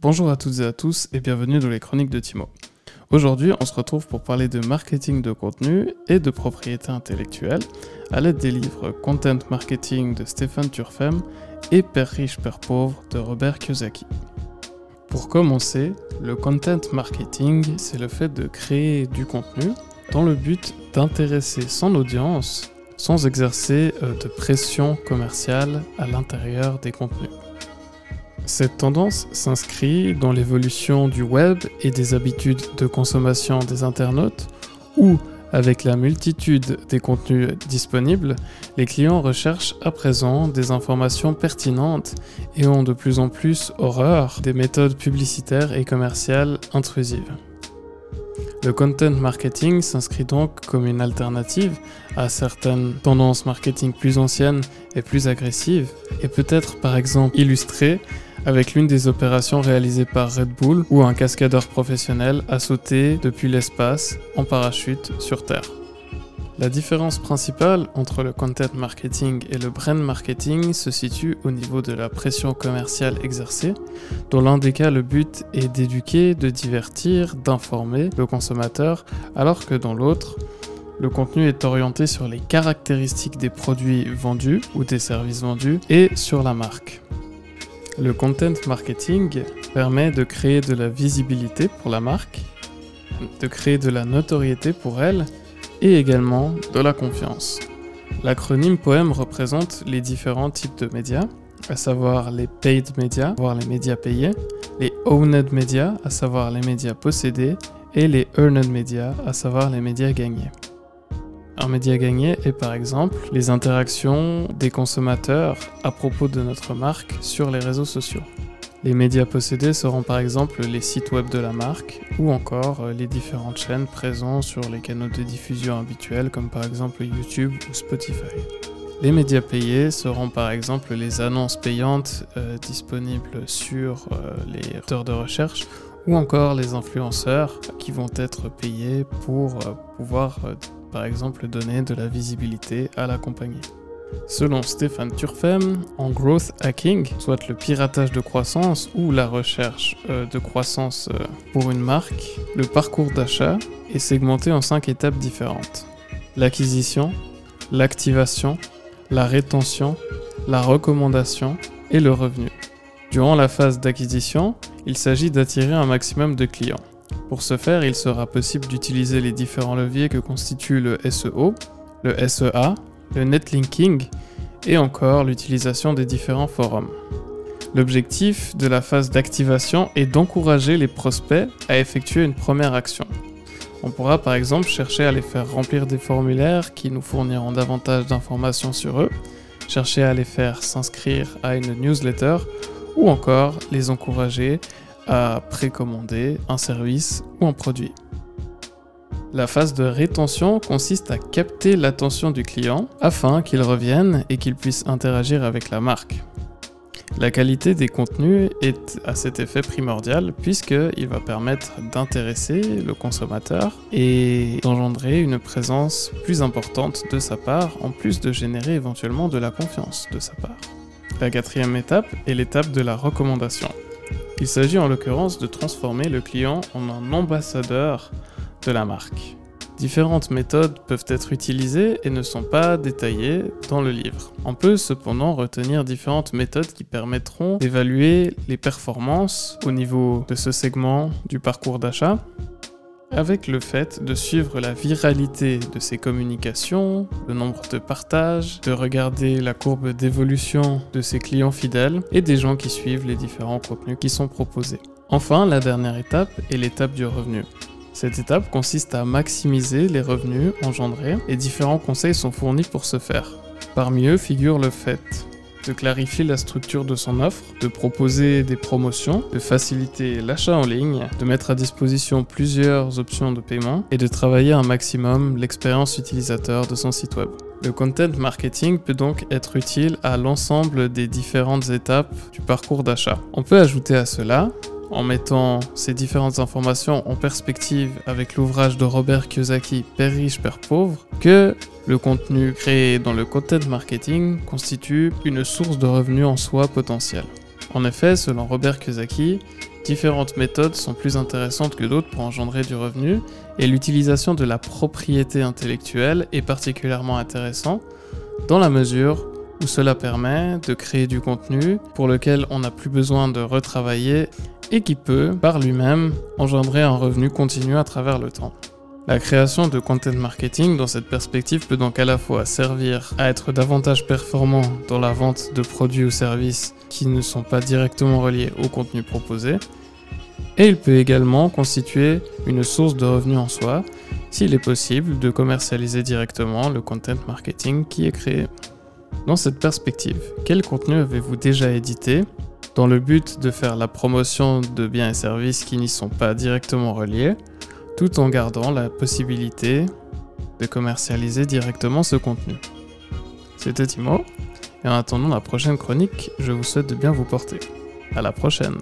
Bonjour à toutes et à tous et bienvenue dans les chroniques de Timo. Aujourd'hui, on se retrouve pour parler de marketing de contenu et de propriété intellectuelle à l'aide des livres Content Marketing de Stéphane Turfem et Père riche, Père pauvre de Robert Kiyosaki. Pour commencer, le content marketing, c'est le fait de créer du contenu dans le but d'intéresser son audience sans exercer euh, de pression commerciale à l'intérieur des contenus. Cette tendance s'inscrit dans l'évolution du web et des habitudes de consommation des internautes, où, avec la multitude des contenus disponibles, les clients recherchent à présent des informations pertinentes et ont de plus en plus horreur des méthodes publicitaires et commerciales intrusives. Le content marketing s'inscrit donc comme une alternative à certaines tendances marketing plus anciennes et plus agressives, et peut être par exemple illustré avec l'une des opérations réalisées par Red Bull où un cascadeur professionnel a sauté depuis l'espace en parachute sur Terre. La différence principale entre le content marketing et le brand marketing se situe au niveau de la pression commerciale exercée. Dans l'un des cas, le but est d'éduquer, de divertir, d'informer le consommateur, alors que dans l'autre, le contenu est orienté sur les caractéristiques des produits vendus ou des services vendus et sur la marque. Le content marketing permet de créer de la visibilité pour la marque, de créer de la notoriété pour elle et également de la confiance. L'acronyme POEM représente les différents types de médias, à savoir les paid médias, voire les médias payés, les owned médias, à savoir les médias possédés, et les earned médias, à savoir les médias gagnés. Un média gagné est par exemple les interactions des consommateurs à propos de notre marque sur les réseaux sociaux. Les médias possédés seront par exemple les sites web de la marque ou encore euh, les différentes chaînes présentes sur les canaux de diffusion habituels comme par exemple YouTube ou Spotify. Les médias payés seront par exemple les annonces payantes euh, disponibles sur euh, les moteurs de recherche ou encore les influenceurs qui vont être payés pour pouvoir par exemple donner de la visibilité à la compagnie. Selon Stéphane Turfem, en growth hacking, soit le piratage de croissance ou la recherche euh, de croissance euh, pour une marque, le parcours d'achat est segmenté en cinq étapes différentes. L'acquisition, l'activation, la rétention, la recommandation et le revenu. Durant la phase d'acquisition, il s'agit d'attirer un maximum de clients. Pour ce faire, il sera possible d'utiliser les différents leviers que constituent le SEO, le SEA, le netlinking et encore l'utilisation des différents forums. L'objectif de la phase d'activation est d'encourager les prospects à effectuer une première action. On pourra par exemple chercher à les faire remplir des formulaires qui nous fourniront davantage d'informations sur eux, chercher à les faire s'inscrire à une newsletter ou encore les encourager à précommander un service ou un produit. La phase de rétention consiste à capter l'attention du client afin qu'il revienne et qu'il puisse interagir avec la marque. La qualité des contenus est à cet effet primordial puisqu'il va permettre d'intéresser le consommateur et d'engendrer une présence plus importante de sa part en plus de générer éventuellement de la confiance de sa part. La quatrième étape est l'étape de la recommandation. Il s'agit en l'occurrence de transformer le client en un ambassadeur de la marque. Différentes méthodes peuvent être utilisées et ne sont pas détaillées dans le livre. On peut cependant retenir différentes méthodes qui permettront d'évaluer les performances au niveau de ce segment du parcours d'achat, avec le fait de suivre la viralité de ses communications, le nombre de partages, de regarder la courbe d'évolution de ses clients fidèles et des gens qui suivent les différents contenus qui sont proposés. Enfin, la dernière étape est l'étape du revenu. Cette étape consiste à maximiser les revenus engendrés et différents conseils sont fournis pour ce faire. Parmi eux figure le fait de clarifier la structure de son offre, de proposer des promotions, de faciliter l'achat en ligne, de mettre à disposition plusieurs options de paiement et de travailler un maximum l'expérience utilisateur de son site web. Le content marketing peut donc être utile à l'ensemble des différentes étapes du parcours d'achat. On peut ajouter à cela en mettant ces différentes informations en perspective avec l'ouvrage de Robert Kiyosaki Père riche, Père pauvre, que le contenu créé dans le content marketing constitue une source de revenus en soi potentielle. En effet, selon Robert Kiyosaki, différentes méthodes sont plus intéressantes que d'autres pour engendrer du revenu, et l'utilisation de la propriété intellectuelle est particulièrement intéressant dans la mesure où cela permet de créer du contenu pour lequel on n'a plus besoin de retravailler et qui peut, par lui-même, engendrer un revenu continu à travers le temps. La création de content marketing dans cette perspective peut donc à la fois servir à être davantage performant dans la vente de produits ou services qui ne sont pas directement reliés au contenu proposé, et il peut également constituer une source de revenus en soi s'il est possible de commercialiser directement le content marketing qui est créé. Dans cette perspective, quel contenu avez-vous déjà édité dans le but de faire la promotion de biens et services qui n'y sont pas directement reliés, tout en gardant la possibilité de commercialiser directement ce contenu? C'était Timo, et en attendant la prochaine chronique, je vous souhaite de bien vous porter. À la prochaine